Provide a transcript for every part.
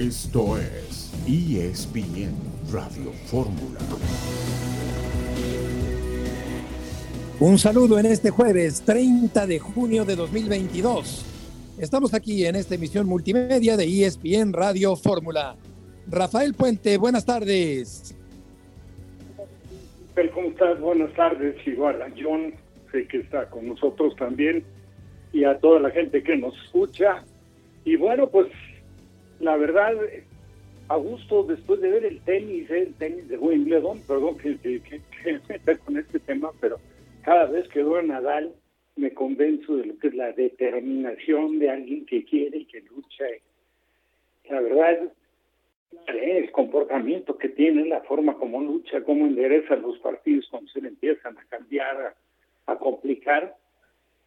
Esto es ESPN Radio Fórmula. Un saludo en este jueves 30 de junio de 2022. Estamos aquí en esta emisión multimedia de ESPN Radio Fórmula. Rafael Puente, buenas tardes. ¿Cómo estás? Buenas tardes. Igual a John, sé que está con nosotros también, y a toda la gente que nos escucha. Y bueno, pues la verdad, a gusto después de ver el tenis, eh, el tenis de Wimbledon, perdón que, que, que, con este tema, pero cada vez que veo a Nadal me convenzo de lo que es la determinación de alguien que quiere y que lucha. La verdad, el comportamiento que tiene, la forma como lucha, cómo endereza los partidos cuando se empiezan a cambiar, a, complicar,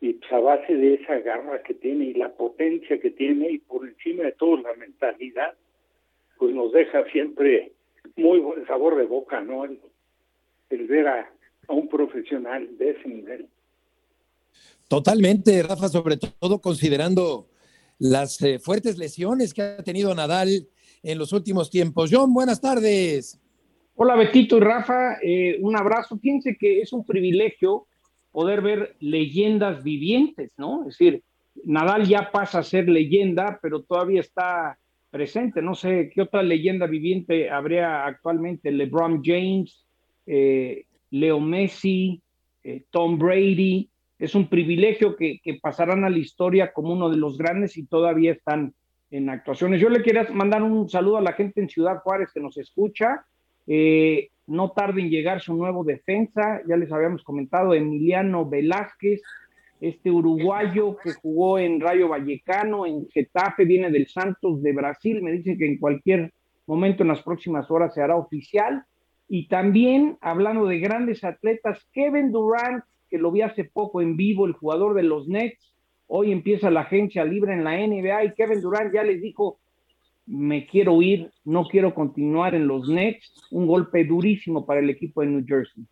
y pues a base de esa garra que tiene y la potencia que tiene y por encima de todo la mentalidad, pues nos deja siempre muy buen sabor de boca, ¿no? El, ver a, un profesional de ese nivel. Totalmente, Rafa, sobre todo considerando las eh, fuertes lesiones que ha tenido Nadal en los últimos tiempos. John, buenas tardes. Hola Betito y Rafa, eh, un abrazo. Fíjense que es un privilegio poder ver leyendas vivientes, ¿no? Es decir, Nadal ya pasa a ser leyenda, pero todavía está presente. No sé qué otra leyenda viviente habría actualmente. LeBron James, eh, Leo Messi, eh, Tom Brady. Es un privilegio que, que pasarán a la historia como uno de los grandes y todavía están en actuaciones. Yo le quería mandar un saludo a la gente en Ciudad Juárez que nos escucha. Eh, no tarde en llegar su nuevo defensa, ya les habíamos comentado, Emiliano Velázquez, este uruguayo que jugó en Rayo Vallecano, en Getafe, viene del Santos de Brasil, me dice que en cualquier momento en las próximas horas se hará oficial. Y también, hablando de grandes atletas, Kevin Durant, que lo vi hace poco en vivo, el jugador de los Nets, Hoy empieza la agencia libre en la NBA y Kevin Durant ya les dijo, me quiero ir, no quiero continuar en los Nets. Un golpe durísimo para el equipo de New Jersey.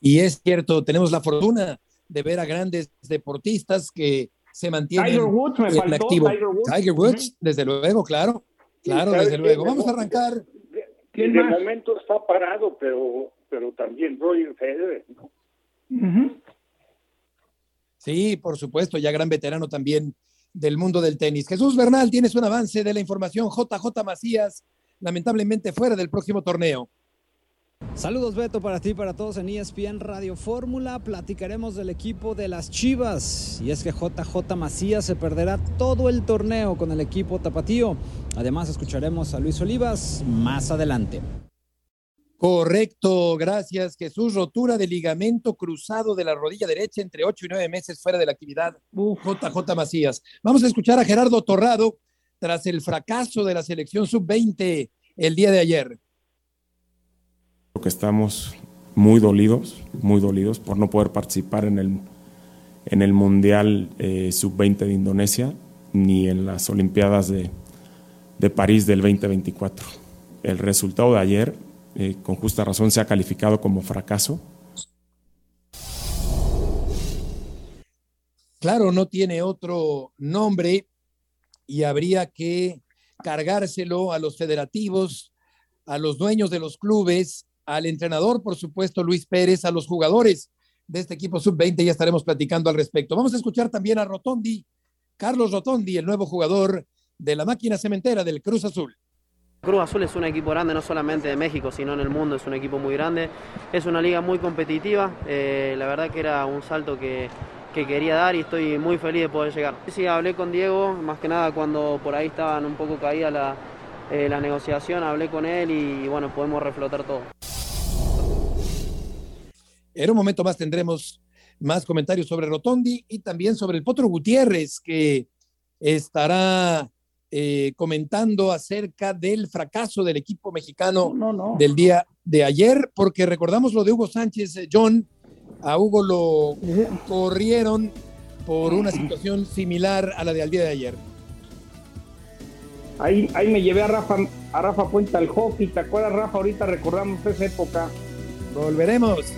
Y es cierto, tenemos la fortuna de ver a grandes deportistas que se mantienen Tiger Woods, me en activo. Tiger Woods, desde luego, claro, claro, desde luego. Vamos a arrancar. En el momento está parado, pero, pero también Roger Federer, ¿no? Sí, por supuesto, ya gran veterano también del mundo del tenis. Jesús Bernal, tienes un avance de la información. JJ Macías, lamentablemente fuera del próximo torneo. Saludos Beto para ti, para todos en ESPN Radio Fórmula. Platicaremos del equipo de las Chivas. Y es que JJ Macías se perderá todo el torneo con el equipo tapatío. Además escucharemos a Luis Olivas más adelante. Correcto, gracias Jesús. Rotura de ligamento cruzado de la rodilla derecha entre ocho y nueve meses fuera de la actividad. JJ Macías. Vamos a escuchar a Gerardo Torrado tras el fracaso de la selección sub-20 el día de ayer. Creo que estamos muy dolidos, muy dolidos por no poder participar en el, en el Mundial eh, sub-20 de Indonesia ni en las Olimpiadas de, de París del 2024. El resultado de ayer eh, con justa razón se ha calificado como fracaso. Claro, no tiene otro nombre y habría que cargárselo a los federativos, a los dueños de los clubes, al entrenador, por supuesto, Luis Pérez, a los jugadores de este equipo sub-20, ya estaremos platicando al respecto. Vamos a escuchar también a Rotondi, Carlos Rotondi, el nuevo jugador de la máquina cementera del Cruz Azul. Cruz Azul es un equipo grande, no solamente de México, sino en el mundo, es un equipo muy grande. Es una liga muy competitiva, eh, la verdad que era un salto que, quería dar y estoy muy feliz de poder llegar. Sí, hablé con Diego, más que nada cuando por ahí estaban un poco caída la, eh, la negociación, hablé con él y bueno, podemos reflotar todo. En un momento más tendremos más comentarios sobre Rotondi y también sobre el Potro Gutiérrez, que estará eh, comentando acerca del fracaso del equipo mexicano del día de ayer, porque recordamos lo de Hugo Sánchez, eh, John, a Hugo lo corrieron por una situación similar a la de al día de ayer. Ahí, ahí me llevé a Rafa, a Rafa Puente al hockey, ¿te acuerdas Rafa? Ahorita recordamos esa época. Volveremos.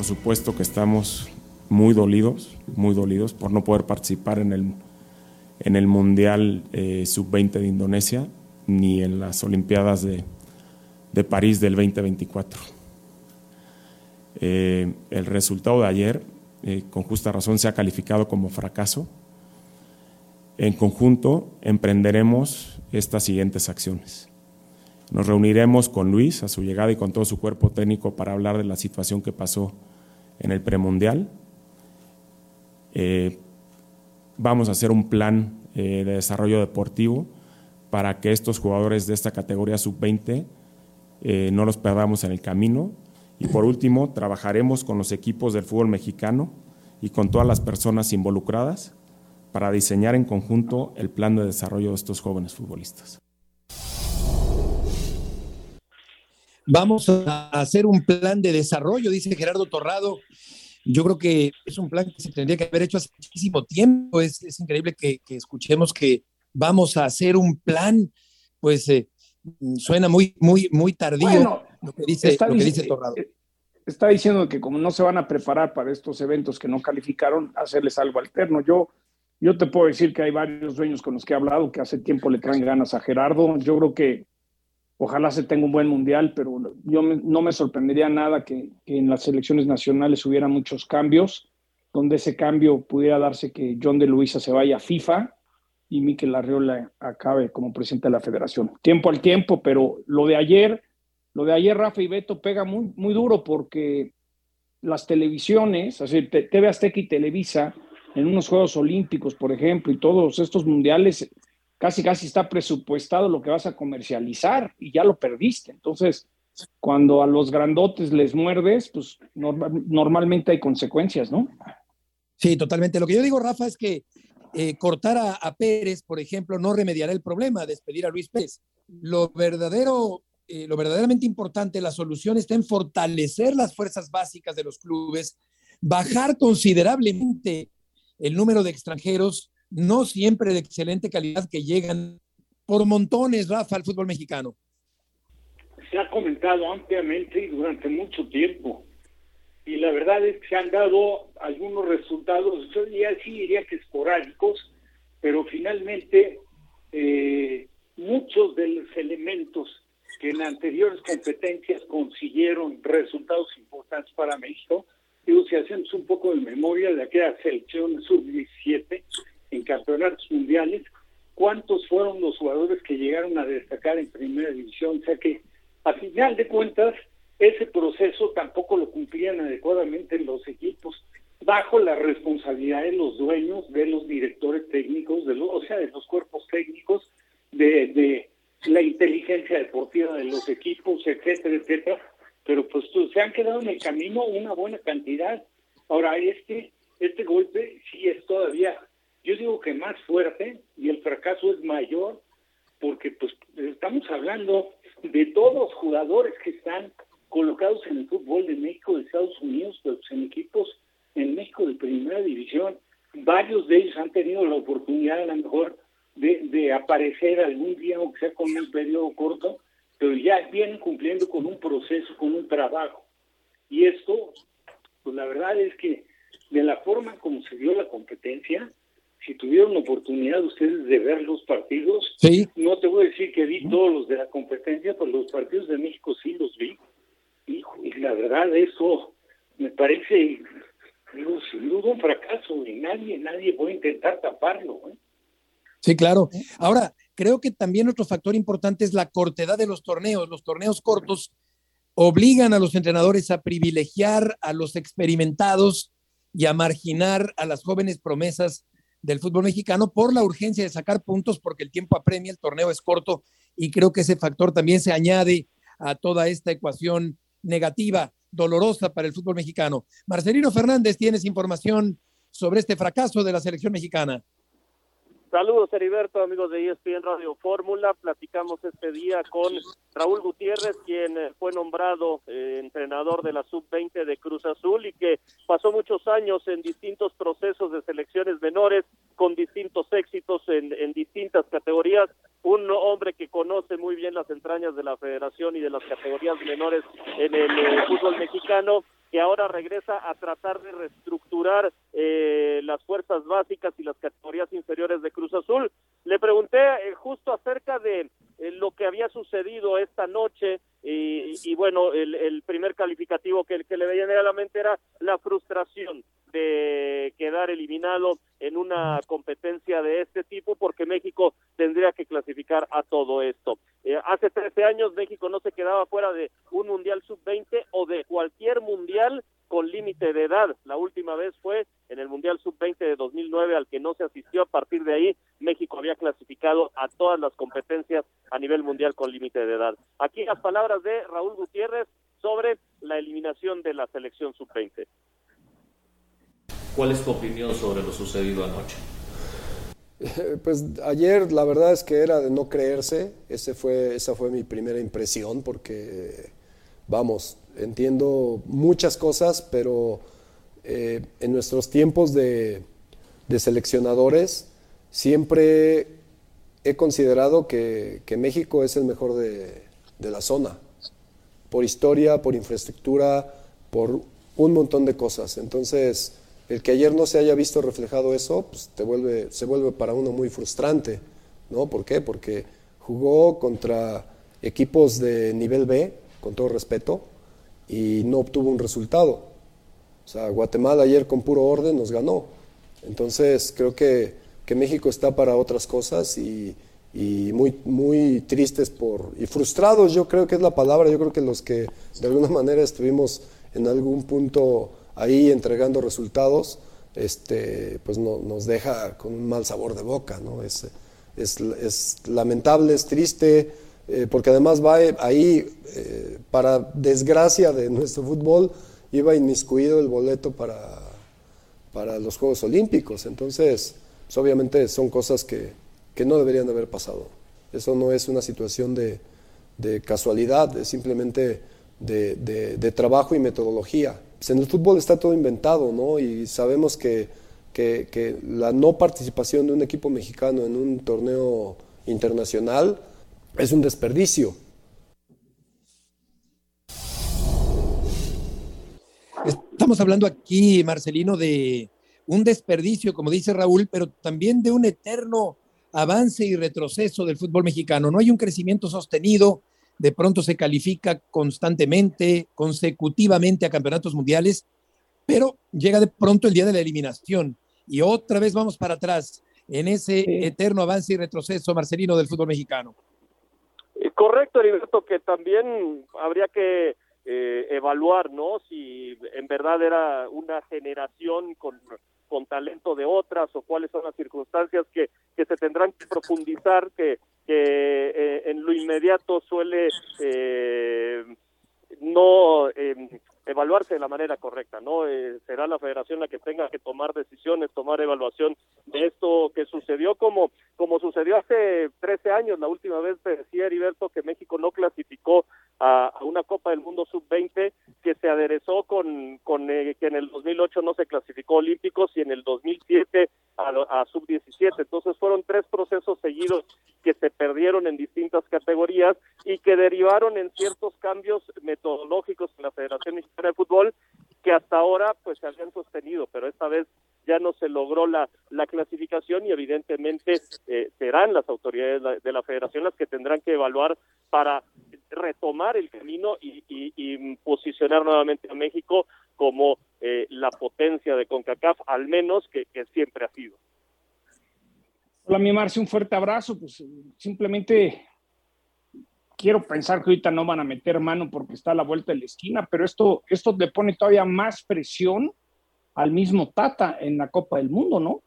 Por supuesto que estamos muy dolidos, muy dolidos por no poder participar en el, en el Mundial eh, Sub-20 de Indonesia ni en las Olimpiadas de, de París del 2024. Eh, el resultado de ayer, eh, con justa razón, se ha calificado como fracaso. En conjunto, emprenderemos estas siguientes acciones. Nos reuniremos con Luis a su llegada y con todo su cuerpo técnico para hablar de la situación que pasó en el premundial. Eh, vamos a hacer un plan de desarrollo deportivo para que estos jugadores de esta categoría sub-20 eh, no los perdamos en el camino. Y por último, trabajaremos con los equipos del fútbol mexicano y con todas las personas involucradas para diseñar en conjunto el plan de desarrollo de estos jóvenes futbolistas. Vamos a hacer un plan de desarrollo, dice Gerardo Torrado. Yo creo que es un plan que se tendría que haber hecho hace muchísimo tiempo. Es, es increíble que, que, escuchemos que vamos a hacer un plan. Pues eh, suena muy, muy, muy tardío lo que dice, está, Torrado. Eh, está diciendo que como no se van a preparar para estos eventos que no calificaron, hacerles algo alterno. Yo, yo te puedo decir que hay varios dueños con los que he hablado que hace tiempo le traen ganas a Gerardo. Yo creo que ojalá se tenga un buen mundial, pero yo no me sorprendería nada que, en las selecciones nacionales hubiera muchos cambios, donde ese cambio pudiera darse que John de Luisa se vaya a FIFA y Miquel Arriola acabe como presidente de la federación. Tiempo al tiempo, pero lo de ayer, lo de ayer Rafa y Beto pega muy, muy duro porque las televisiones, así TV Azteca y Televisa, en unos Juegos Olímpicos, por ejemplo, y todos estos mundiales, casi casi está presupuestado lo que vas a comercializar y ya lo perdiste. Entonces, cuando a los grandotes les muerdes, pues normalmente hay consecuencias, ¿no? Sí, totalmente. Lo que yo digo, Rafa, es que eh, cortar a, Pérez, por ejemplo, no remediará el problema, despedir a Luis Pérez. Lo verdadero, eh, lo verdaderamente importante, la solución está en fortalecer las fuerzas básicas de los clubes, bajar considerablemente el número de extranjeros, no siempre de excelente calidad, que llegan por montones, Rafa, al fútbol mexicano. Se ha comentado ampliamente y durante mucho tiempo y la verdad es que se han dado algunos resultados, yo ya sí diría que esporádicos, pero finalmente eh, muchos de los elementos que en anteriores competencias consiguieron resultados importantes para México, digo, si hacemos un poco de memoria de aquella selección sub-17 en campeonatos mundiales, ¿cuántos fueron los jugadores que llegaron a destacar en primera división? O sea que, a final de cuentas, ese proceso tampoco lo cumplían adecuadamente los equipos bajo la responsabilidad de los dueños, de los directores técnicos, de los, o sea, de los cuerpos técnicos, de, de la inteligencia deportiva de los equipos, etcétera, etcétera. Pero pues se han quedado en el camino una buena cantidad. Ahora, este, este golpe sí es todavía, yo digo que más fuerte y el fracaso es mayor porque pues estamos hablando de todos los jugadores que están colocados en el fútbol de México, de Estados Unidos, pues, en equipos en México de primera división. Varios de ellos han tenido la oportunidad a lo mejor de, de aparecer algún día, aunque sea con un periodo corto, pero ya vienen cumpliendo con un proceso, con un trabajo. Y esto, pues la verdad es que de la forma como se dio la competencia, si tuvieron la oportunidad ustedes de ver los partidos, no te voy a decir que vi todos los de la competencia, pero los partidos de México sí los vi y la verdad eso me parece sin duda un fracaso y nadie, nadie puede intentar taparlo. ¿eh? Sí, claro. Ahora, creo que también otro factor importante es la cortedad de los torneos. Los torneos cortos obligan a los entrenadores a privilegiar a los experimentados y a marginar a las jóvenes promesas del fútbol mexicano por la urgencia de sacar puntos porque el tiempo apremia, el torneo es corto y creo que ese factor también se añade a toda esta ecuación negativa, dolorosa para el fútbol mexicano. Marcelino Fernández, tienes información sobre este fracaso de la selección mexicana. Saludos, Heriberto, amigos de ESPN Radio Fórmula. Platicamos este día con Raúl Gutiérrez, quien eh, fue nombrado eh, entrenador de la Sub-20 de Cruz Azul y que pasó muchos años en distintos procesos de selecciones menores, con distintos éxitos en, distintas categorías. Un hombre que conoce muy bien las entrañas de la federación y de las categorías menores en el eh, fútbol mexicano que ahora regresa a tratar de reestructurar eh, las fuerzas básicas y las categorías inferiores de Cruz Azul. Le pregunté eh, justo acerca de eh, lo que había sucedido esta noche y, bueno, el, primer calificativo que, que le veía a la mente era la frustración de quedar eliminado en una competencia de este tipo porque México tendría que clasificar a todo esto. Eh, hace 13 años México no se quedaba fuera de un Mundial Sub-20 o de cualquier Mundial con límite de edad. La última vez fue en el Mundial Sub-20 de 2009 al que no se asistió. A partir de ahí, México había clasificado a todas las competencias a nivel mundial con límite de edad. Aquí las palabras de Raúl Gutiérrez sobre la eliminación de la selección Sub-20. ¿Cuál es tu opinión sobre lo sucedido anoche? Pues ayer la verdad es que era de no creerse, Ese fue, esa fue mi primera impresión porque, vamos, entiendo muchas cosas, pero eh, en nuestros tiempos de, seleccionadores siempre he considerado que, México es el mejor de, de la zona, por historia, por infraestructura, por un montón de cosas. Entonces, el que ayer no se haya visto reflejado eso, pues te vuelve, se vuelve para uno muy frustrante, ¿no? ¿Por qué? Porque jugó contra equipos de nivel B, con todo respeto, y no obtuvo un resultado. O sea, Guatemala ayer con puro orden nos ganó. Entonces creo que, que México está para otras cosas y, y, muy, muy tristes por, y frustrados yo creo que es la palabra, yo creo que los que de alguna manera estuvimos en algún punto ahí entregando resultados, este, pues no, nos deja con un mal sabor de boca, ¿no? Es, es, lamentable, es triste, eh, porque además va ahí, eh, para desgracia de nuestro fútbol, iba inmiscuido el boleto para, para los Juegos Olímpicos. Entonces, pues obviamente son cosas que, que, no deberían de haber pasado. Eso no es una situación de, de casualidad, es simplemente de, de trabajo y metodología. Pues, en el fútbol está todo inventado, ¿no? Y sabemos que, que, la no participación de un equipo mexicano en un torneo internacional es un desperdicio. Estamos hablando aquí, Marcelino, de un desperdicio, como dice Raúl, pero también de un eterno avance y retroceso del fútbol mexicano. No hay un crecimiento sostenido de pronto se califica constantemente, consecutivamente a campeonatos mundiales, pero llega de pronto el día de la eliminación y otra vez vamos para atrás en ese eterno avance y retroceso, Marcelino, del fútbol mexicano. Eh, correcto, Heriberto, que también habría que eh, evaluar, ¿no? Si en verdad era una generación con, con talento de otras o cuáles son las circunstancias que, que se tendrán que profundizar, que que eh, en lo inmediato suele eh, no eh, evaluarse de la manera correcta, ¿no? será la federación la que tenga que tomar decisiones, tomar evaluación de esto que sucedió como, como sucedió hace 13 años, la última vez decía Heriberto que México no clasificó a, una Copa del Mundo sub-20 que se aderezó con, con que en el 2008 no se clasificó olímpicos y en el 2007 a, sub-17. Entonces fueron tres procesos seguidos que se perdieron en distintas categorías y que derivaron en ciertos cambios metodológicos en la Federación de Fútbol que hasta ahora pues se habían sostenido, pero esta vez ya no se logró la, la clasificación y evidentemente eh, serán las autoridades de la federación las que tendrán que evaluar para retomar el camino y, posicionar nuevamente a México como eh, la potencia de CONCACAF, al menos que, siempre ha sido. Hola, mi Marce, un fuerte abrazo. Pues simplemente quiero pensar que ahorita no van a meter mano porque está a la vuelta de la esquina, pero esto, esto le pone todavía más presión al mismo Tata en la Copa del Mundo, ¿no?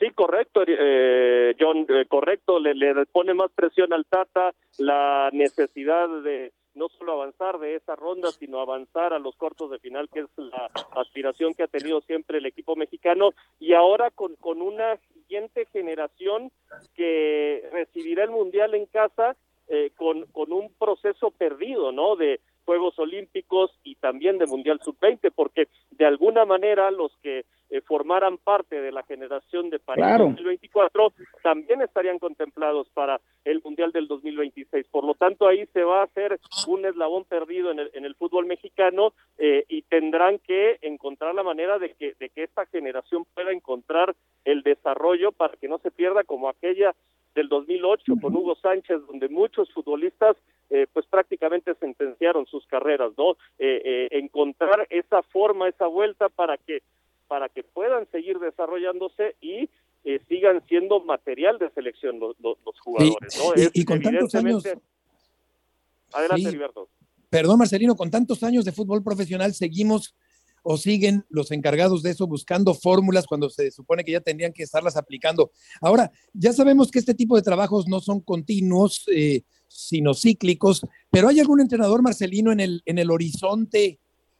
Sí, correcto, eh, John, eh, correcto, le, le pone más presión al Tata la necesidad de no solo avanzar de esa ronda, sino avanzar a los cuartos de final, que es la aspiración que ha tenido siempre el equipo mexicano, y ahora con, con una siguiente generación que recibirá el Mundial en casa eh, con, con un proceso perdido, ¿no? De Juegos Olímpicos y también de Mundial Sub-20, porque de alguna manera los que eh, formaran parte de la generación de París 2024 también estarían contemplados para el Mundial del 2026. Por lo tanto, ahí se va a hacer un eslabón perdido en el, en el fútbol mexicano eh, y tendrán que encontrar la manera de que, de que esta generación pueda encontrar el desarrollo para que no se pierda como aquella del 2008 con Hugo Sánchez, donde muchos futbolistas eh, pues prácticamente sentenciaron sus carreras, ¿no? Eh, eh, encontrar esa forma, esa vuelta para que para que puedan seguir desarrollándose y sigan siendo material de selección los, los, jugadores, ¿no? Y, con tantos años. Adelante, Perdón, Marcelino, con tantos años de fútbol profesional seguimos o siguen los encargados de eso buscando fórmulas cuando se supone que ya tendrían que estarlas aplicando. Ahora, ya sabemos que este tipo de trabajos no son continuos, eh, sino cíclicos, pero ¿hay algún entrenador marcelino en el, en el horizonte?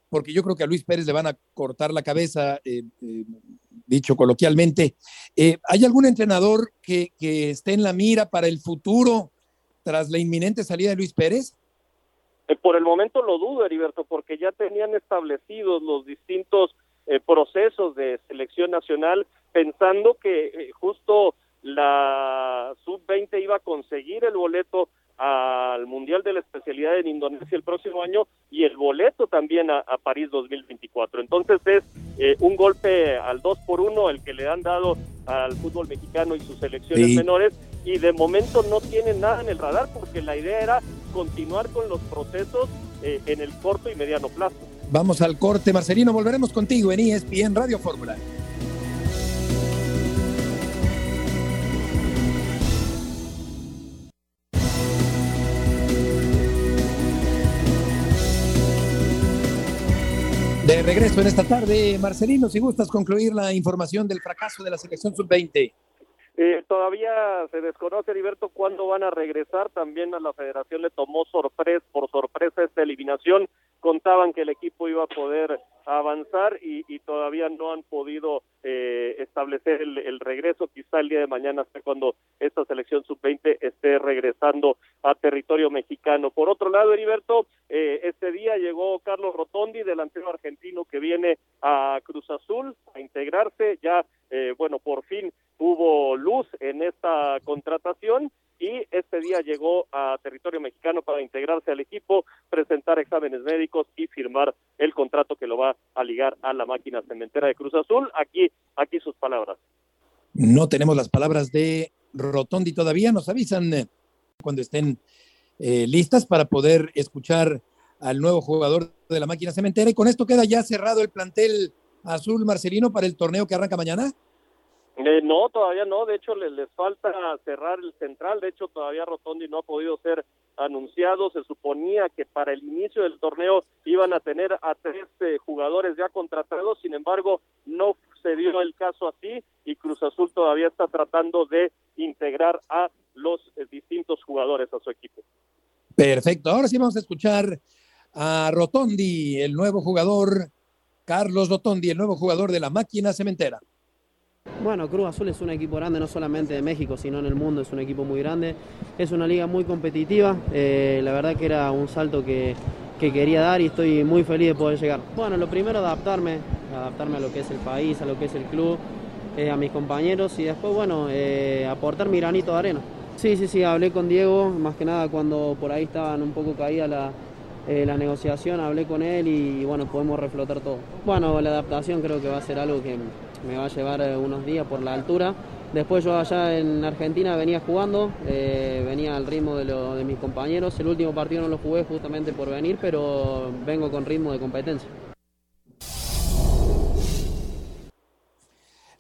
Porque yo creo que a Luis Pérez le van a cortar la cabeza, eh, eh, dicho coloquialmente. ¿Hay algún entrenador que, que esté en la mira para el futuro tras la inminente salida de Luis Pérez? Eh, por el momento lo dudo, Heriberto, porque ya tenían establecidos los distintos eh, procesos de selección nacional, pensando que eh, justo la sub-20 iba a conseguir el boleto al Mundial de la Especialidad en Indonesia el próximo año y el boleto también a, París 2024. Entonces es un golpe al 2 por 1 el que le han dado al fútbol mexicano y sus selecciones menores y de momento no tienen nada en el radar porque la idea era continuar con los procesos eh, en el corto y mediano plazo. Vamos al corte, Marcelino, volveremos contigo en ESPN Radio Fórmula. De regreso en esta tarde, Marcelino, si gustas concluir la información del fracaso de la selección sub-20. Eh, todavía se desconoce, Heriberto, cuándo van a regresar. También a la federación le tomó sorpresa, por sorpresa esta eliminación. Contaban que el equipo iba a poder avanzar y, todavía no han podido eh, establecer el, regreso. Quizá el día de mañana sea cuando esta selección sub-20 esté regresando a territorio mexicano. Por otro lado, Heriberto, eh, este día llegó Carlos Rotondi, delantero argentino que viene a Cruz Azul a integrarse. Ya, eh, bueno, por fin hubo luz en esta contratación y este día llegó a territorio mexicano para integrarse al equipo, presentar exámenes médicos y firmar el contrato que lo va a ligar a la máquina cementera de Cruz Azul. Aquí, aquí sus palabras. No tenemos las palabras de Rotondi todavía, nos avisan eh, cuando estén eh, listas para poder escuchar al nuevo jugador de la máquina cementera. Y con esto queda ya cerrado el plantel azul Marcelino para el torneo que arranca mañana. Eh, no, todavía no. De hecho, les, falta cerrar el central. De hecho, todavía Rotondi no ha podido ser anunciado. Se suponía que para el inicio del torneo iban a tener a tres eh, jugadores ya contratados. Sin embargo, no se dio el caso así y Cruz Azul todavía está tratando de integrar a los eh, distintos jugadores a su equipo. Perfecto. Ahora sí vamos a escuchar a Rotondi, el nuevo jugador, Carlos Rotondi, el nuevo jugador de la máquina cementera. Bueno, Cruz Azul es un equipo grande, no solamente de México, sino en el mundo, es un equipo muy grande, es una liga muy competitiva, eh, la verdad que era un salto que, quería dar y estoy muy feliz de poder llegar. Bueno, lo primero adaptarme, adaptarme a lo que es el país, a lo que es el club, eh, a mis compañeros y después, bueno, eh, aportar mi granito de arena. Sí, sí, sí, hablé con Diego, más que nada cuando por ahí estaban un poco caídas la, la negociación, hablé con él y bueno, podemos reflotar todo. Bueno, la adaptación creo que va a ser algo que me va a llevar eh, unos días por la altura. Después yo allá en Argentina venía jugando, eh, venía al ritmo de, lo, de mis compañeros. El último partido no lo jugué justamente por venir, pero vengo con ritmo de competencia.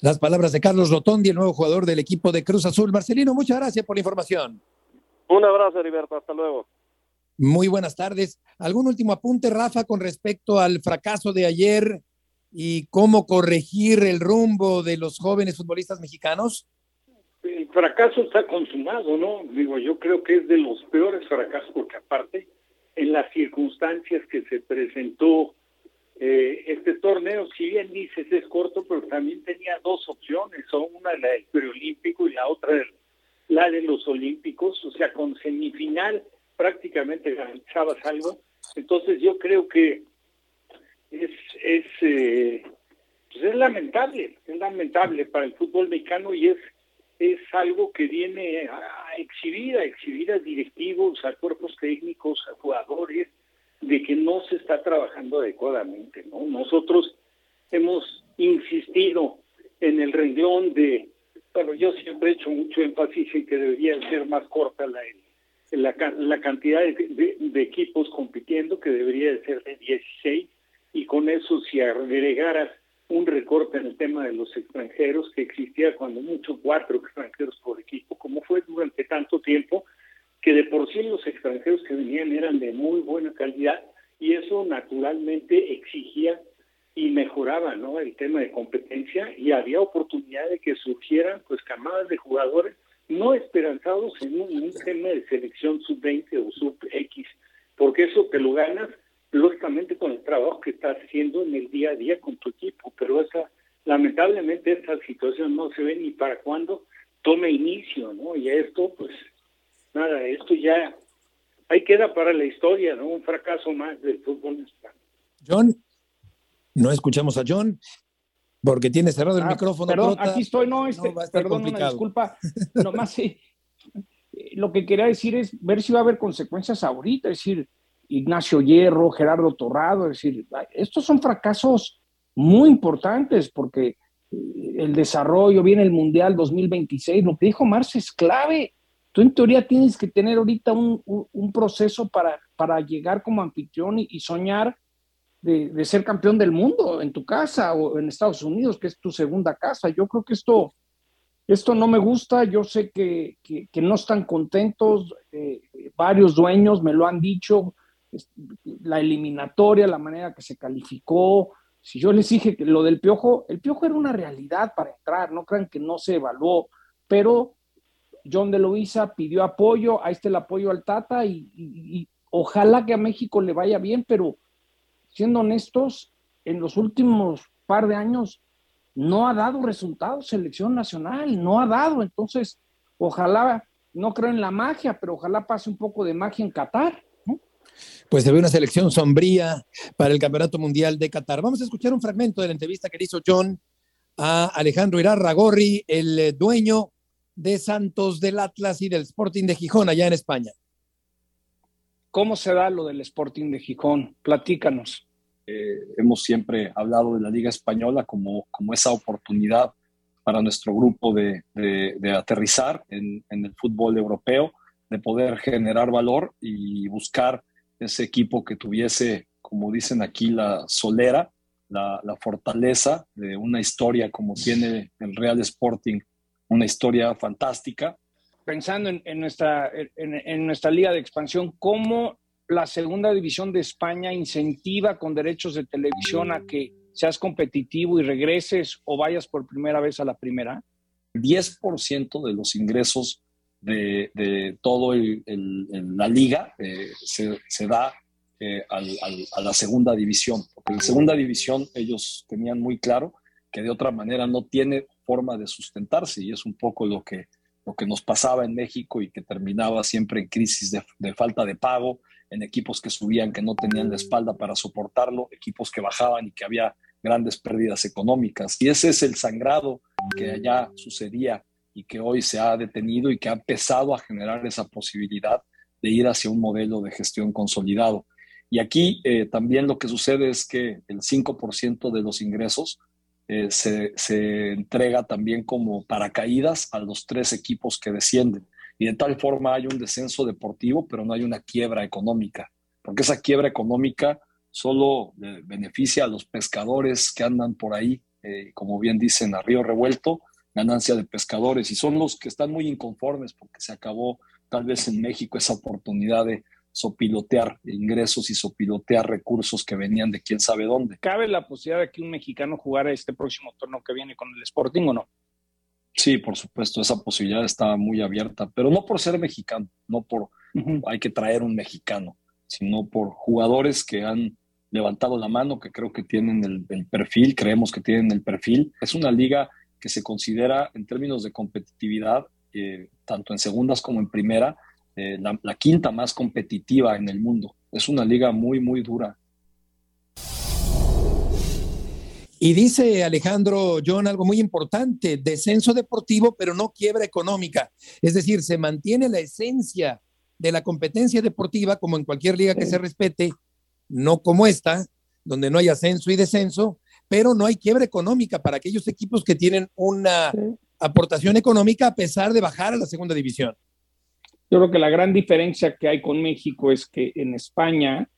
Las palabras de Carlos Rotondi, el nuevo jugador del equipo de Cruz Azul. Marcelino, muchas gracias por la información. Un abrazo, Heriberto. Hasta luego. Muy buenas tardes. ¿Algún último apunte, Rafa, con respecto al fracaso de ayer y cómo corregir el rumbo de los jóvenes futbolistas mexicanos? El fracaso está consumado, ¿no? Digo, yo creo que es de los peores fracasos, porque aparte, en las circunstancias que se presentó eh, este torneo, si bien dices es corto, pero también tenía dos opciones, son una la del preolímpico y la otra la de los olímpicos, o sea, con semifinal prácticamente garantizabas algo. Entonces yo creo que es, es, eh, pues es lamentable, es lamentable para el fútbol mexicano y es es algo que viene a exhibir, a exhibir a directivos, a cuerpos técnicos, a jugadores, de que no se está trabajando adecuadamente. ¿no? Nosotros hemos insistido en el renglón de, bueno, yo siempre he hecho mucho énfasis en que debería ser más corta la, la, cantidad de, de, equipos compitiendo, que debería de ser de 16, y con eso si agregaras un recorte en el tema de los extranjeros, que existía cuando mucho cuatro extranjeros por equipo, como fue durante tanto tiempo, que de por sí los extranjeros que venían eran de muy buena calidad y eso naturalmente exigía y mejoraba ¿no? el tema de competencia y había oportunidad de que surgieran pues camadas de jugadores no esperanzados en un, tema de selección sub-20 o sub-X, porque eso te lo ganas lógicamente con el trabajo que estás haciendo en el día a día con tu equipo, pero esa lamentablemente esa situación no se ve ni para cuándo tome inicio, ¿no? Y esto pues nada, esto ya ahí queda para la historia, ¿no? Un fracaso más del fútbol español. John, no escuchamos a John porque tiene cerrado el ah, micrófono. Perdón, aquí estoy, no, este, perdón, una disculpa. Nomás sí. Lo que quería decir es ver si va a haber consecuencias ahorita, es decir, Ignacio Hierro, Gerardo Torrado, es decir, estos son fracasos muy importantes porque eh, el desarrollo, viene el Mundial 2026, lo que dijo Marce es clave. Tú en teoría tienes que tener ahorita un, un, proceso para, para llegar como anfitrión y, soñar de, de, ser campeón del mundo en tu casa o en Estados Unidos, que es tu segunda casa. Yo creo que esto, esto no me gusta, yo sé que, que, no están contentos, eh, varios dueños me lo han dicho, la eliminatoria, la manera que se calificó. Si yo les dije que lo del piojo, el piojo era una realidad para entrar, no crean que no se evaluó, pero John de Luisa pidió apoyo, ahí está el apoyo al Tata y, ojalá que a México le vaya bien, pero siendo honestos, en los últimos par de años no ha dado resultados selección nacional, no ha dado, entonces ojalá, no creo en la magia, pero ojalá pase un poco de magia en Qatar. Pues se ve una selección sombría para el Campeonato Mundial de Qatar. Vamos a escuchar un fragmento de la entrevista que le hizo John a Alejandro Irarragorri, el eh, dueño de Santos del Atlas y del Sporting de Gijón allá en España. ¿Cómo se da lo del Sporting de Gijón? Platícanos. Eh, hemos siempre hablado de la Liga Española como, como esa oportunidad para nuestro grupo de, aterrizar en, el fútbol europeo, de poder generar valor y buscar ese equipo que tuviese, como dicen aquí, la solera, la, fortaleza de una historia como tiene el Real Sporting, una historia fantástica. Pensando en, nuestra, en, nuestra liga de expansión, ¿cómo la segunda división de España incentiva con derechos de televisión a que seas competitivo y regreses o vayas por primera vez a la primera? 10% de los ingresos de, de todo el, la liga eh, se, se, da eh, a la segunda división. Porque en segunda división ellos tenían muy claro que de otra manera no tiene forma de sustentarse y es un poco lo que, lo que nos pasaba en México y que terminaba siempre en crisis de falta de pago, en equipos que subían que no tenían la espalda para soportarlo, equipos que bajaban y que había grandes pérdidas económicas. Y ese es el sangrado que allá sucedía y que hoy se ha detenido y que ha empezado a generar esa posibilidad de ir hacia un modelo de gestión consolidado. Y aquí eh, también lo que sucede es que el 5% de los ingresos eh, se, entrega también como paracaídas a los tres equipos que descienden. Y de tal forma hay un descenso deportivo, pero no hay una quiebra económica, porque esa quiebra económica solo beneficia a los pescadores que andan por ahí, eh, como bien dicen, a río revuelto, ganancia de pescadores y son los que están muy inconformes porque se acabó tal vez en México esa oportunidad de sopilotear ingresos y sopilotear recursos que venían de quién sabe dónde. ¿Cabe la posibilidad de que un mexicano jugara este próximo torneo que viene con el Sporting o no? Sí, por supuesto, esa posibilidad está muy abierta, pero no por ser mexicano, no por hay que traer un mexicano, sino por jugadores que han levantado la mano, que creo que tienen el, el perfil, creemos que tienen el perfil. Es una liga que se considera en términos de competitividad, eh, tanto en segundas como en primera, eh, la, quinta más competitiva en el mundo. Es una liga muy, muy dura. Y dice Alejandro John algo muy importante, descenso deportivo, pero no quiebra económica. Es decir, se mantiene la esencia de la competencia deportiva como en cualquier liga que se respete, no como esta, donde no hay ascenso y descenso, pero no hay quiebra económica para aquellos equipos que tienen una aportación económica a pesar de bajar a la segunda división. Yo creo que la gran diferencia que hay con México es que en España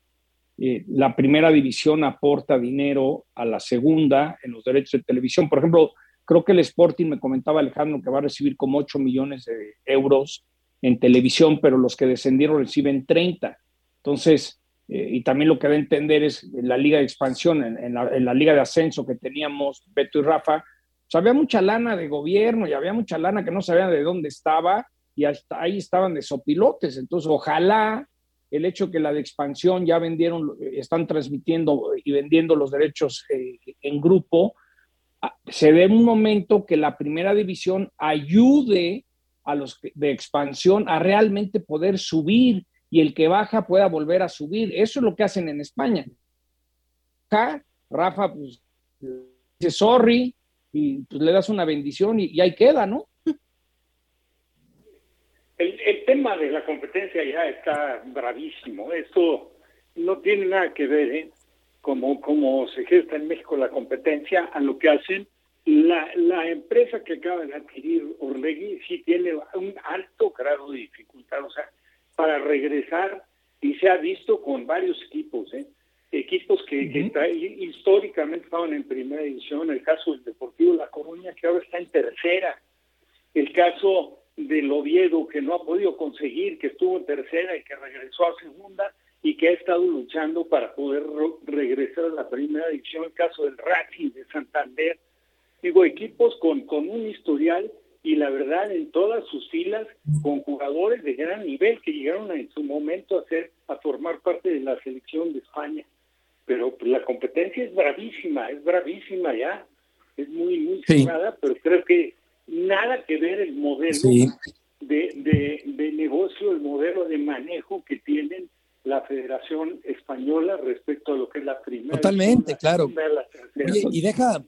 eh, la primera división aporta dinero a la segunda en los derechos de televisión. Por ejemplo, creo que el Sporting me comentaba Alejandro que va a recibir como 8 millones de euros en televisión, pero los que descendieron reciben 30. Entonces, eh, y también lo que debe entender es la liga de expansión, en, la, liga de ascenso que teníamos Beto y Rafa, pues había mucha lana de gobierno y había mucha lana que no sabían de dónde estaba y hasta ahí estaban de sopilotes. Entonces, ojalá el hecho que la de expansión ya vendieron, están transmitiendo y vendiendo los derechos eh, en grupo, ah, se dé un momento que la primera división ayude a los de expansión a realmente poder subir y el que baja pueda volver a subir. Eso es lo que hacen en España. Acá, Rafa, pues, dice sorry y pues, le das una bendición y, ahí queda, ¿no? El, el, tema de la competencia ya está bravísimo. Esto no tiene nada que ver, ¿eh? Como, como se gesta en México la competencia, a lo que hacen. La, la empresa que acaba de adquirir Orlegui sí tiene un alto grado de dificultad. O sea, para regresar y se ha visto con varios equipos, ¿eh? equipos que, históricamente estaban en primera división, el caso del Deportivo La Coruña que ahora está en tercera, el caso del Oviedo que no ha podido conseguir, que estuvo en tercera y que regresó a segunda y que ha estado luchando para poder regresar a la primera división, el caso del Racing de Santander, digo, equipos con, con un historial y la verdad en todas sus filas con jugadores de gran nivel que llegaron en su momento a ser a formar parte de la selección de España. Pero pues, la competencia es bravísima es bravísima ya es muy muy cerrada pero creo que nada que ver el modelo de, de, negocio el modelo de manejo que tienen la Federación Española respecto a lo que es la primera totalmente claro. y deja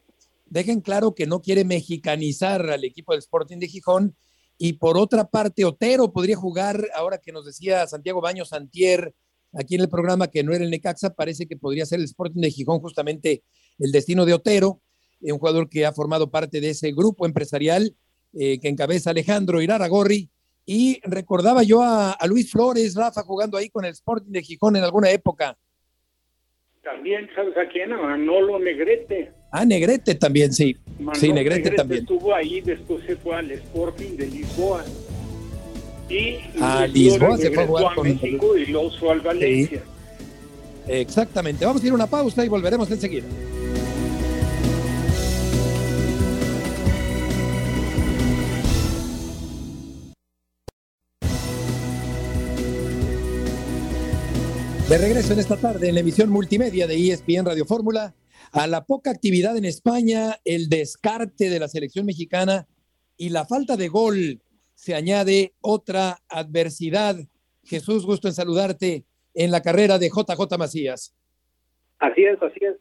dejen claro que no quiere mexicanizar al equipo del Sporting de Gijón. Y por otra parte, Otero podría jugar, ahora que nos decía Santiago Baños Santier aquí en el programa que no era el Necaxa, parece que podría ser el Sporting de Gijón justamente el destino de Otero, eh, un jugador que ha formado parte de ese grupo empresarial eh, que encabeza Alejandro Iraragorri. Y recordaba yo a, a, Luis Flores, Rafa, jugando ahí con el Sporting de Gijón en alguna época. También, ¿sabes a quién? A Manolo Negrete. Ah, Negrete también, sí. sí, Negrete, también. Estuvo ahí, después se fue al Sporting de Lisboa. Y a Lisboa se fue a jugar con México y luego fue al Valencia. Exactamente. Vamos a ir a una pausa y volveremos enseguida. De regreso en esta tarde en la emisión multimedia de ESPN Radio Fórmula, a la poca actividad en España, el descarte de la selección mexicana y la falta de gol se añade otra adversidad. Jesús, gusto en saludarte en la carrera de JJ Macías. Así es, así es.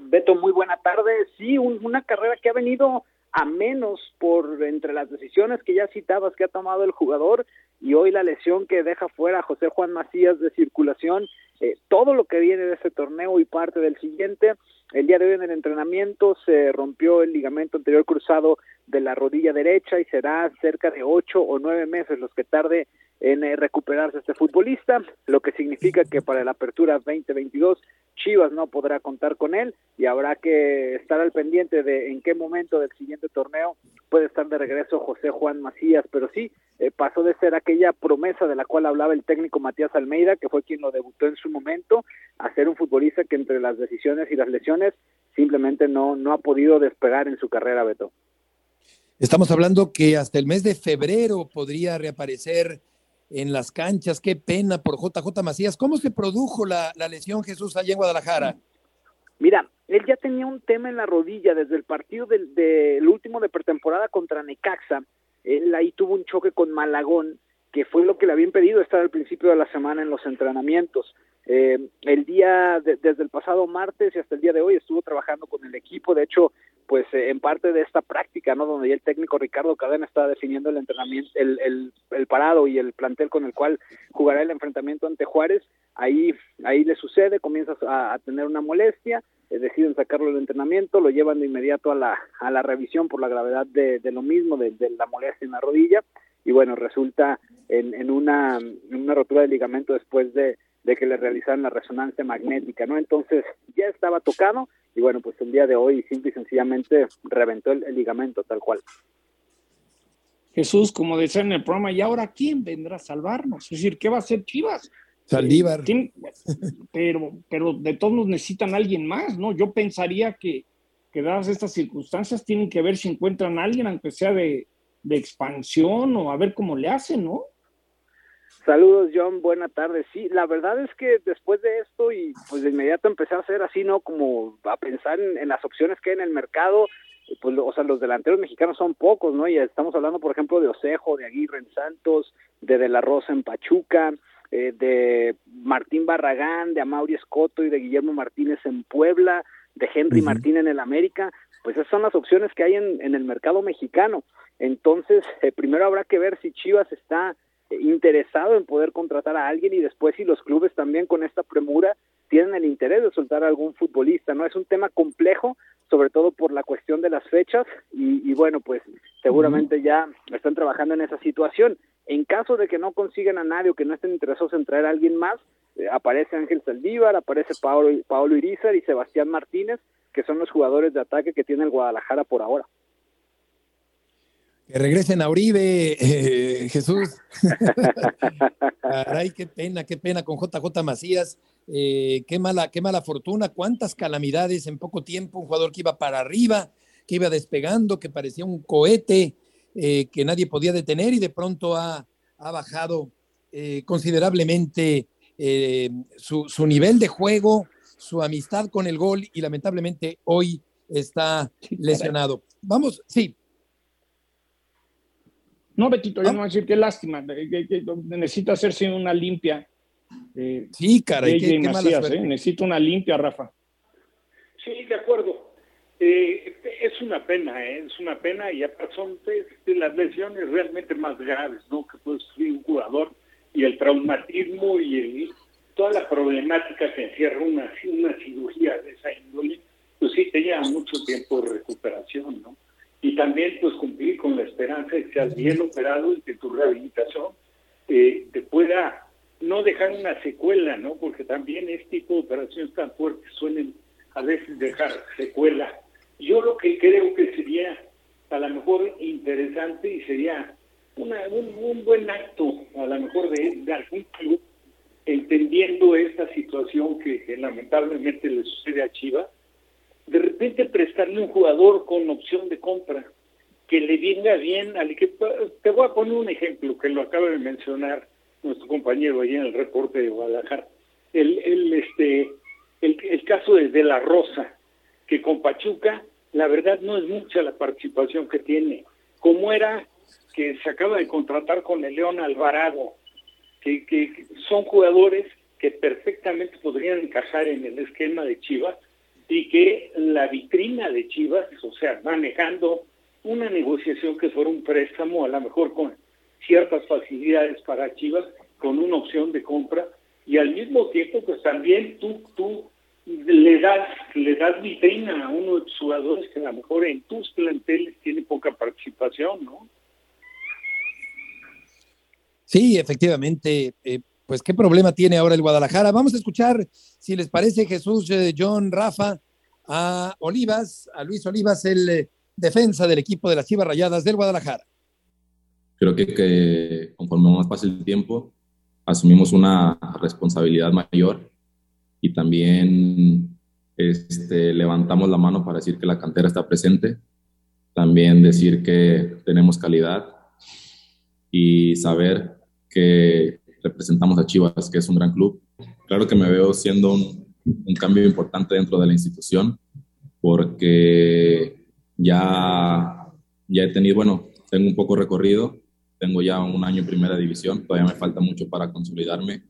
Beto, muy buena tarde. Sí, una carrera que ha venido a menos por entre las decisiones que ya citabas que ha tomado el jugador y hoy la lesión que deja fuera a José Juan Macías de circulación, eh, todo lo que viene de ese torneo y parte del siguiente. El día de hoy en el entrenamiento se rompió el ligamento anterior cruzado de la rodilla derecha y será cerca de ocho o nueve meses los que tarde en eh, recuperarse este futbolista, lo que significa que para la apertura 2022 Chivas no podrá contar con él y habrá que estar al pendiente de en qué momento del siguiente torneo puede estar de regreso José Juan Macías, pero sí, eh, pasó de ser aquella promesa de la cual hablaba el técnico Matías Almeida, que fue quien lo debutó en su momento, a ser un futbolista que entre las decisiones y las lesiones simplemente no, no ha podido despegar en su carrera, Beto. Estamos hablando que hasta el mes de febrero podría reaparecer en las canchas. Qué pena por JJ Macías. ¿Cómo se produjo la, lesión Jesús allá en Guadalajara? Mira, él ya tenía un tema en la rodilla desde el partido del, último de pretemporada contra Necaxa. Él ahí tuvo un choque con Malagón, que fue lo que le había impedido estar al principio de la semana en los entrenamientos. Eh, el día, desde el pasado martes y hasta el día de hoy estuvo trabajando con el equipo, de hecho, pues eh, en parte de esta práctica, ¿no? Donde ya el técnico Ricardo Cadena está definiendo el entrenamiento, el, el, el, parado y el plantel con el cual jugará el enfrentamiento ante Juárez, ahí, ahí le sucede, comienza a, tener una molestia, eh, deciden sacarlo del entrenamiento, lo llevan de inmediato a la, a la revisión por la gravedad de, de lo mismo, de, de, la molestia en la rodilla, y bueno, resulta en, en, una, en una rotura de ligamento después de de que le realizaran la resonancia magnética, ¿no? Entonces ya estaba tocado y bueno, pues el día de hoy simple y sencillamente reventó el, el ligamento tal cual. Jesús, como decía en el programa, ¿y ahora quién vendrá a salvarnos? Es decir, ¿qué va a hacer Chivas? Saldívar. Pero, pero de todos necesitan alguien más, ¿no? Yo pensaría que, que dadas estas circunstancias tienen que ver si encuentran a alguien, aunque sea de, de expansión o a ver cómo le hacen, ¿no? Saludos, John. Buena tarde. Sí, la verdad es que después de esto y pues de inmediato empecé a hacer así, ¿no? Como a pensar en, en las opciones que hay en el mercado. Pues, o sea, los delanteros mexicanos son pocos, ¿no? Y estamos hablando, por ejemplo, de Osejo, de Aguirre en Santos, de De La Rosa en Pachuca, eh, de Martín Barragán, de Amaury Escoto y de Guillermo Martínez en Puebla, de Henry uh -huh. Martín en el América. Pues esas son las opciones que hay en, en el mercado mexicano. Entonces, eh, primero habrá que ver si Chivas está interesado en poder contratar a alguien y después si los clubes también con esta premura tienen el interés de soltar a algún futbolista, ¿no? Es un tema complejo, sobre todo por la cuestión de las fechas y, y bueno, pues seguramente ya están trabajando en esa situación. En caso de que no consigan a nadie o que no estén interesados en traer a alguien más, eh, aparece Ángel Saldívar, aparece Paolo, Paolo Irizar y Sebastián Martínez, que son los jugadores de ataque que tiene el Guadalajara por ahora. Que regresen a Uribe, eh, Jesús. Caray, qué pena, qué pena con JJ Macías. Eh, qué, mala, qué mala fortuna, cuántas calamidades en poco tiempo. Un jugador que iba para arriba, que iba despegando, que parecía un cohete eh, que nadie podía detener y de pronto ha, ha bajado considerablemente su, su nivel de juego, su amistad con el gol y lamentablemente hoy está lesionado. Vamos, sí, no, Betito, yo ¿Ah? no voy a decir qué lástima, que, que, que necesita hacerse una limpia. Eh, sí, caray, qué, qué Macías, eh, necesito una limpia, Rafa. Sí, de acuerdo. Eh, es una pena, ¿eh? es una pena y aparte son de las lesiones realmente más graves ¿no? que puede sufrir un jugador y el traumatismo y el, toda la problemática que encierra una, una cirugía de esa índole, pues sí te lleva mucho tiempo de recuperación, ¿no? Y también pues cumplir con la esperanza de que seas bien operado y que tu rehabilitación eh, te pueda no dejar una secuela, ¿no? Porque también este tipo de operaciones tan fuertes suelen a veces dejar secuela. Yo lo que creo que sería a lo mejor interesante y sería una, un, un, buen acto a lo mejor de, de algún club entendiendo esta situación que, que lamentablemente le sucede a Chivas, de repente prestarle un jugador con opción de compra que le venga bien al equipo. Te voy a poner un ejemplo que lo acaba de mencionar nuestro compañero ahí en el reporte de Guadalajara. El, el, este, el, el caso de, de La Rosa, que con Pachuca, la verdad no es mucha la participación que tiene. Como era que se acaba de contratar con el León Alvarado, que, que son jugadores que perfectamente podrían encajar en el esquema de Chivas, y que la vitrina de Chivas, o sea, manejando una negociación que fuera un préstamo, a lo mejor con ciertas facilidades para Chivas, con una opción de compra, y al mismo tiempo, pues también tú, tú le das, le das vitrina a uno de tus jugadores que a lo mejor en tus planteles tiene poca participación, ¿no? Sí, efectivamente. Eh, pues qué problema tiene ahora el Guadalajara. Vamos a escuchar, si les parece, Jesús, eh, John, Rafa, a Olivas, a Luis Olivas, el eh, defensa del equipo de las Chivas Rayadas del Guadalajara. Creo que, que conforme más pasa el tiempo, asumimos una responsabilidad mayor y también este, levantamos la mano para decir que la cantera está presente, también decir que tenemos calidad y saber que representamos a Chivas, que es un gran club. Claro que me veo siendo un, un cambio importante dentro de la institución, porque ya, ya he tenido, bueno, tengo un poco recorrido, tengo ya un año en primera división, todavía me falta mucho para consolidarme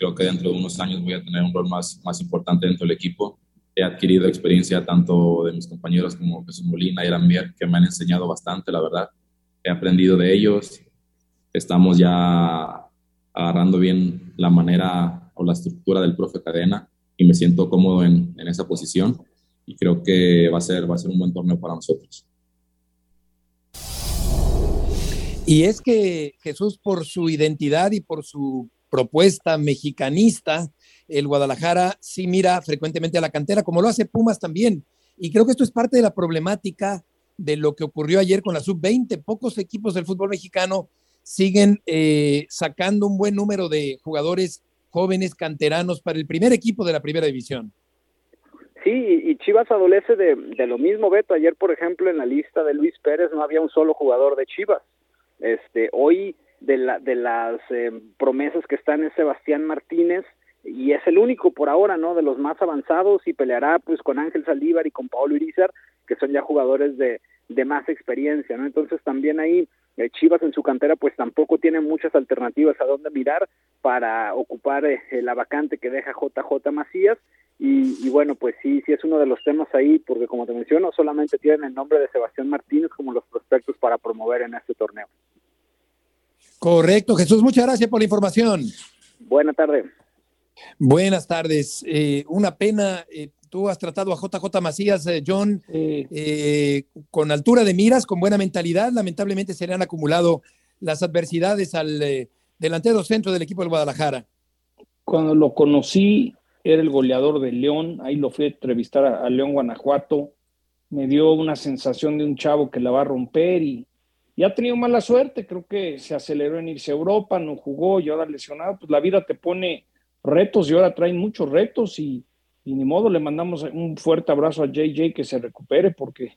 Creo que dentro de unos años voy a tener un rol más, más importante dentro del equipo. He adquirido experiencia tanto de mis compañeros como Jesús Molina y Arambier, que me han enseñado bastante, la verdad. He aprendido de ellos. Estamos ya agarrando bien la manera o la estructura del profe Cadena y me siento cómodo en, en esa posición y creo que va a ser, va a ser un buen torneo para nosotros. Y es que Jesús, por su identidad y por su propuesta mexicanista, el Guadalajara sí mira frecuentemente a la cantera, como lo hace Pumas también. Y creo que esto es parte de la problemática de lo que ocurrió ayer con la sub-20. Pocos equipos del fútbol mexicano siguen eh, sacando un buen número de jugadores jóvenes canteranos para el primer equipo de la primera división. Sí, y Chivas adolece de, de, lo mismo, Beto. Ayer, por ejemplo, en la lista de Luis Pérez no había un solo jugador de Chivas. Este, hoy de, la, de las eh, promesas que están en Sebastián Martínez, y es el único por ahora, ¿no? De los más avanzados y peleará pues con Ángel Saldívar y con Pablo Irizar, que son ya jugadores de, de más experiencia, ¿no? Entonces también ahí Chivas en su cantera pues tampoco tiene muchas alternativas a dónde mirar para ocupar eh, la vacante que deja JJ Macías y, y, bueno pues sí sí es uno de los temas ahí porque como te menciono solamente tienen el nombre de Sebastián Martínez como los prospectos para promover en este torneo. Correcto, Jesús, muchas gracias por la información. Buenas tardes. Buenas tardes. Eh, una pena, eh, tú has tratado a JJ Macías, eh, John, eh, con altura de miras, con buena mentalidad. Lamentablemente se le han acumulado las adversidades al eh, delantero centro del equipo del Guadalajara. Cuando lo conocí, era el goleador de León. Ahí lo fui a entrevistar a, a León, Guanajuato. Me dio una sensación de un chavo que la va a romper y, y ha tenido mala suerte. Creo que se aceleró en irse a Europa, no jugó y ahora lesionado. Pues la vida te pone retos y ahora trae muchos retos y, y ni modo, le mandamos un fuerte abrazo a JJ que se recupere porque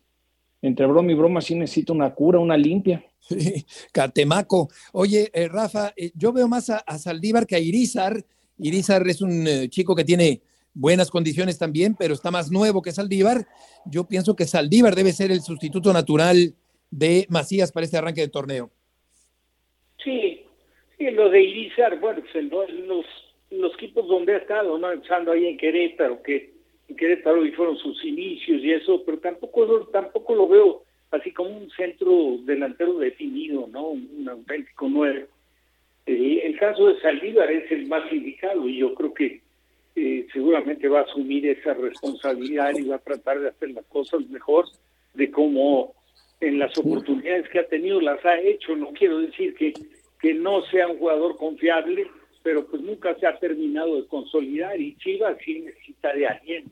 entre broma y broma sí necesita una cura, una limpia. Sí, Catemaco. Oye, eh, Rafa, eh, yo veo más a, a, Saldívar que a Irizar. Irizar es un eh, chico que tiene buenas condiciones también, pero está más nuevo que Saldívar. Yo pienso que Saldívar debe ser el sustituto natural de Macías para este arranque de torneo. Sí, sí lo de Irizar, bueno, pues los los equipos donde ha estado, ¿no? Empezando ahí en Querétaro, que en Querétaro y fueron sus inicios y eso, pero tampoco, tampoco lo veo así como un centro delantero definido, ¿no? Un auténtico nueve. Eh, el caso de Saldívar es el más indicado y yo creo que eh, seguramente va a asumir esa responsabilidad y va a tratar de hacer las cosas mejor de cómo en las oportunidades que ha tenido las ha hecho. No quiero decir que, que no sea un jugador confiable, pero pues nunca se ha terminado de consolidar y Chivas sí necesita de alguien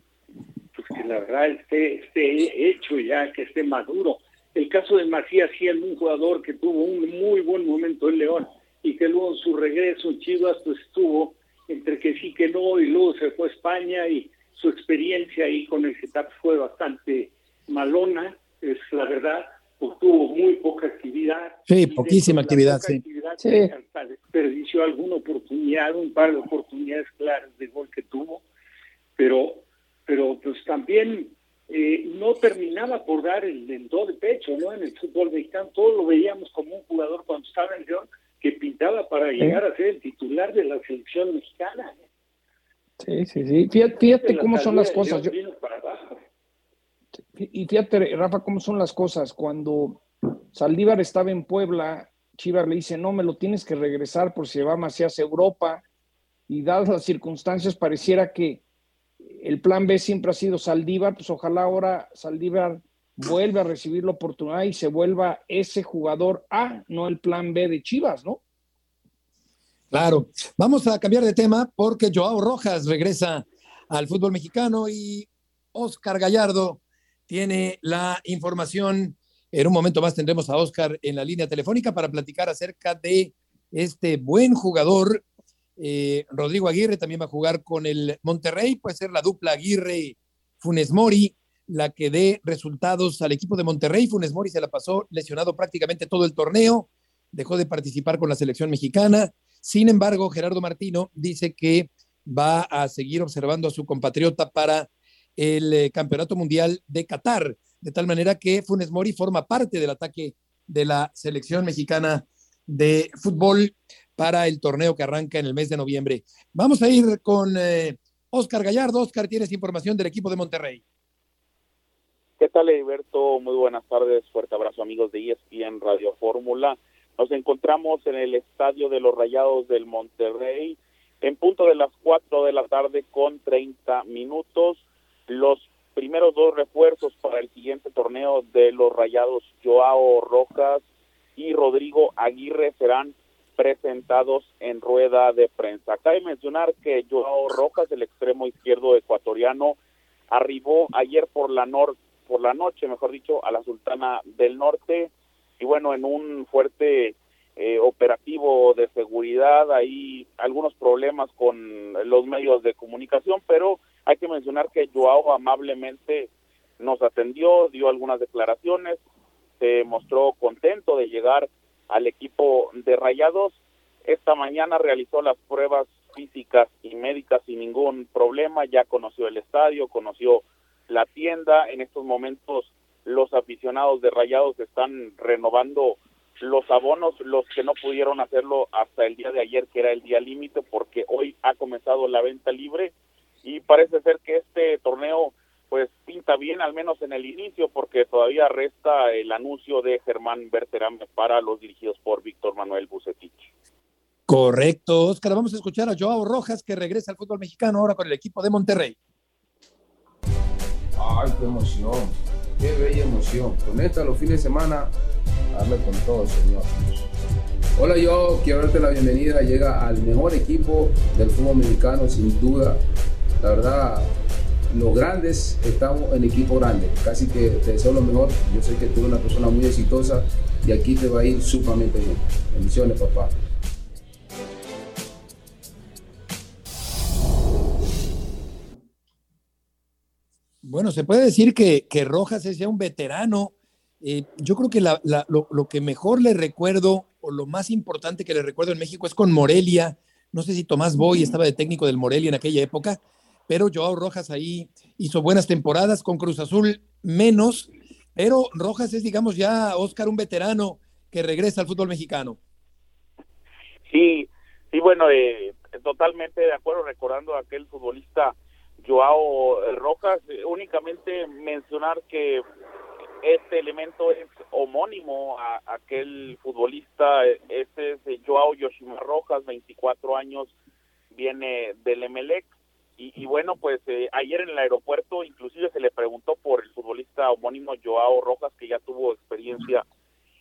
pues que la verdad esté, esté hecho ya, que esté maduro. El caso de Macías es un jugador que tuvo un muy buen momento en León y que luego su regreso en Chivas pues estuvo entre que sí que no y luego se fue a España y su experiencia ahí con el Getafe fue bastante malona, es la verdad, tuvo muy poca actividad. Sí, poquísima actividad, sí. Actividad, sí. Desperdició alguna oportunidad, un par de oportunidades claras de gol que tuvo, pero, pero pues también eh, no terminaba por dar el, el do de pecho, ¿no? En el fútbol mexicano todos lo veíamos como un jugador cuando estaba en León que pintaba para llegar a ser el titular de la selección mexicana. Sí, sí, sí. Fíjate, fíjate cómo son las cosas. Yo, y fíjate, Rafa, cómo son las cosas. Cuando Saldívar estaba en Puebla, Chivas le dice, no, me lo tienes que regresar por si va Macías a Europa. Y dadas las circunstancias, pareciera que el plan B siempre ha sido Saldívar, pues ojalá ahora Saldívar vuelva a recibir la oportunidad y se vuelva ese jugador A, no el plan B de Chivas, ¿no? Claro. Vamos a cambiar de tema porque Joao Rojas regresa al fútbol mexicano y Oscar Gallardo tiene la información. En un momento más tendremos a Oscar en la línea telefónica para platicar acerca de este buen jugador. Eh, Rodrigo Aguirre también va a jugar con el Monterrey, puede ser la dupla Aguirre-Funes Mori la que dé resultados al equipo de Monterrey. Funes Mori se la pasó lesionado prácticamente todo el torneo, dejó de participar con la selección mexicana. Sin embargo, Gerardo Martino dice que va a seguir observando a su compatriota para el eh, Campeonato Mundial de Qatar, de tal manera que Funes Mori forma parte del ataque de la selección mexicana de fútbol para el torneo que arranca en el mes de noviembre. Vamos a ir con Oscar Gallardo. Oscar, tienes información del equipo de Monterrey. ¿Qué tal, Heriberto? Muy buenas tardes. Fuerte abrazo, amigos de ESPN Radio Fórmula. Nos encontramos en el estadio de los Rayados del Monterrey en punto de las 4 de la tarde con 30 minutos. Los primeros dos refuerzos para el siguiente torneo de los Rayados, Joao Rojas y Rodrigo Aguirre, serán presentados en rueda de prensa. Cabe mencionar que Joao Rojas, el extremo izquierdo ecuatoriano, arribó ayer por la nor por la noche, mejor dicho, a la Sultana del Norte y bueno, en un fuerte eh, operativo de seguridad, hay algunos problemas con los medios de comunicación, pero hay que mencionar que Joao amablemente nos atendió, dio algunas declaraciones, se mostró contento de llegar al equipo de Rayados. Esta mañana realizó las pruebas físicas y médicas sin ningún problema, ya conoció el estadio, conoció la tienda, en estos momentos los aficionados de Rayados están renovando los abonos, los que no pudieron hacerlo hasta el día de ayer, que era el día límite, porque hoy ha comenzado la venta libre y parece ser que este torneo pues pinta bien, al menos en el inicio, porque todavía resta el anuncio de Germán Berterame para los dirigidos por Víctor Manuel Bucetich. Correcto, Oscar. Vamos a escuchar a Joao Rojas, que regresa al fútbol mexicano ahora con el equipo de Monterrey. Ay, qué emoción, qué bella emoción. Con esta los fines de semana, darle con todo, señor. Hola, yo quiero darte la bienvenida. Llega al mejor equipo del fútbol mexicano, sin duda. La verdad, los grandes estamos en equipo grande. Casi que te deseo lo mejor. Yo sé que tú eres una persona muy exitosa y aquí te va a ir sumamente bien. Bendiciones, papá. Bueno, se puede decir que, Rojas es ya un veterano. Eh, yo creo que lo, que mejor le recuerdo, o lo más importante que le recuerdo en México es con Morelia. No sé si Tomás Boy estaba de técnico del Morelia en aquella época, pero Joao Rojas ahí hizo buenas temporadas, con Cruz Azul menos, pero Rojas es, digamos, ya Oscar, un veterano que regresa al fútbol mexicano. Sí, sí, bueno, eh, totalmente de acuerdo, recordando a aquel futbolista Joao Rojas, eh, únicamente mencionar que este elemento es homónimo a, aquel futbolista, este es Joao Yoshima Rojas, 24 años, viene del Emelec, y, bueno, pues eh, ayer en el aeropuerto inclusive se le preguntó por el futbolista homónimo Joao Rojas, que ya tuvo experiencia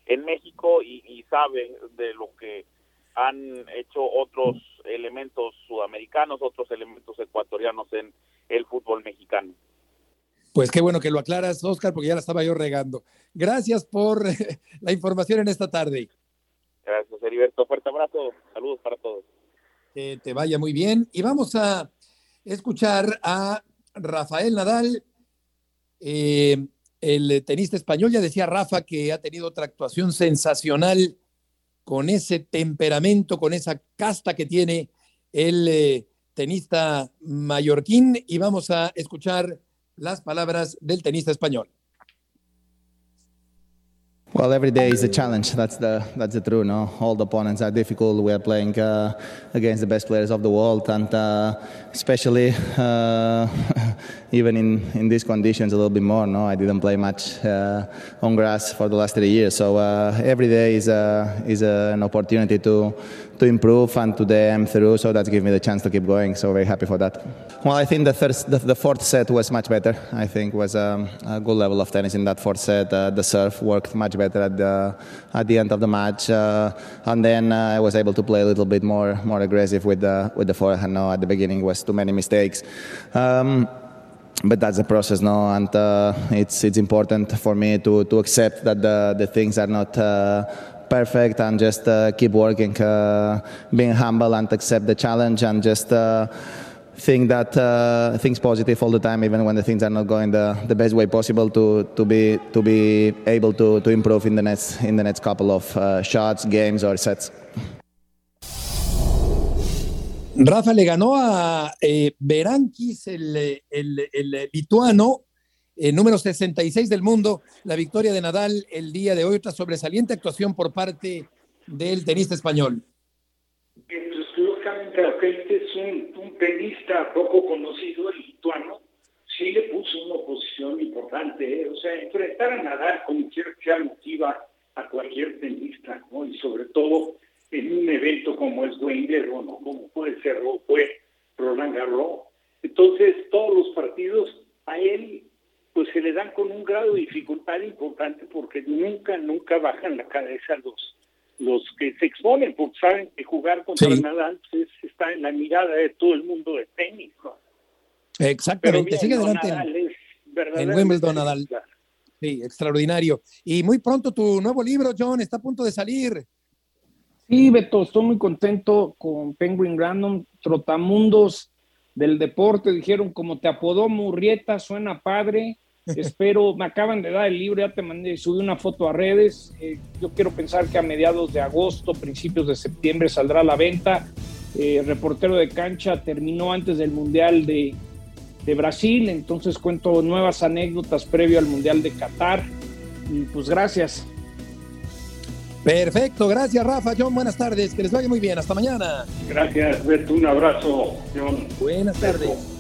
en México y, y sabe de lo que han hecho otros elementos sudamericanos, otros elementos ecuatorianos en el fútbol mexicano. Pues qué bueno que lo aclaras, Oscar, porque ya la estaba yo regando. Gracias por la información en esta tarde. Gracias, Heriberto. Fuerte abrazo. Saludos para todos. Que te vaya muy bien. Y vamos a escuchar a Rafael Nadal, eh, el tenista español. Ya decía Rafa que ha tenido otra actuación sensacional con ese temperamento, con esa casta que tiene el eh, tenista mallorquín y vamos a escuchar las palabras del tenista español. Well, every day is a challenge. That's the that's the truth. No, all the opponents are difficult. We are playing uh, against the best players of the world, and uh, especially uh, even in, in these conditions, a little bit more. No, I didn't play much uh, on grass for the last three years. So uh, every day is a, is a, an opportunity to to improve and today I'm through. So that's given me the chance to keep going. So very happy for that. Well, I think the third, the, the fourth set was much better. I think was um, a good level of tennis in that fourth set. Uh, the serve worked much better at the at the end of the match, uh, and then uh, I was able to play a little bit more more aggressive with the with the forehand. No, at the beginning was too many mistakes. Um, but that's the process no and uh, it's it's important for me to to accept that the the things are not uh, perfect and just uh, keep working, uh, being humble and accept the challenge and just uh, think that uh, things positive all the time, even when the things are not going the, the best way possible. To, to be to be able to, to improve in the next in the next couple of uh, shots, games or sets. Rafa le ganó a eh, Berankis, el, el, el lituano, eh, número 66 del mundo, la victoria de Nadal el día de hoy, otra sobresaliente actuación por parte del tenista español. este es un, tenista poco conocido, el lituano, sí le puso una oposición importante. ¿eh? O sea, enfrentar a Nadal como quiera que sea motiva a cualquier tenista, ¿no? Y sobre todo en un evento como es Wimbledon o como puede ser fue Roland Garros. Entonces, todos los partidos a él pues se le dan con un grado de dificultad importante porque nunca, nunca bajan la cabeza los los que se exponen, porque saben que jugar contra Nadal pues, está en la mirada de todo el mundo de tenis. Exactamente, sigue adelante. en Wimbledon Nadal. Sí, extraordinario. Y muy pronto tu nuevo libro, John, está a punto de salir. Sí, Beto, estoy muy contento con Penguin Random, Trotamundos del deporte. Dijeron, como te apodó Murrieta, suena padre. Espero, me acaban de dar el libro, ya te mandé, subí una foto a redes. Eh, yo quiero pensar que a mediados de agosto, principios de septiembre saldrá a la venta. Eh, reportero de cancha terminó antes del Mundial de, de Brasil, entonces cuento nuevas anécdotas previo al Mundial de Qatar. Y pues gracias. Perfecto, gracias Rafa, John, buenas tardes, que les vaya muy bien, hasta mañana. Gracias, Beto, un abrazo, John. Buenas tardes.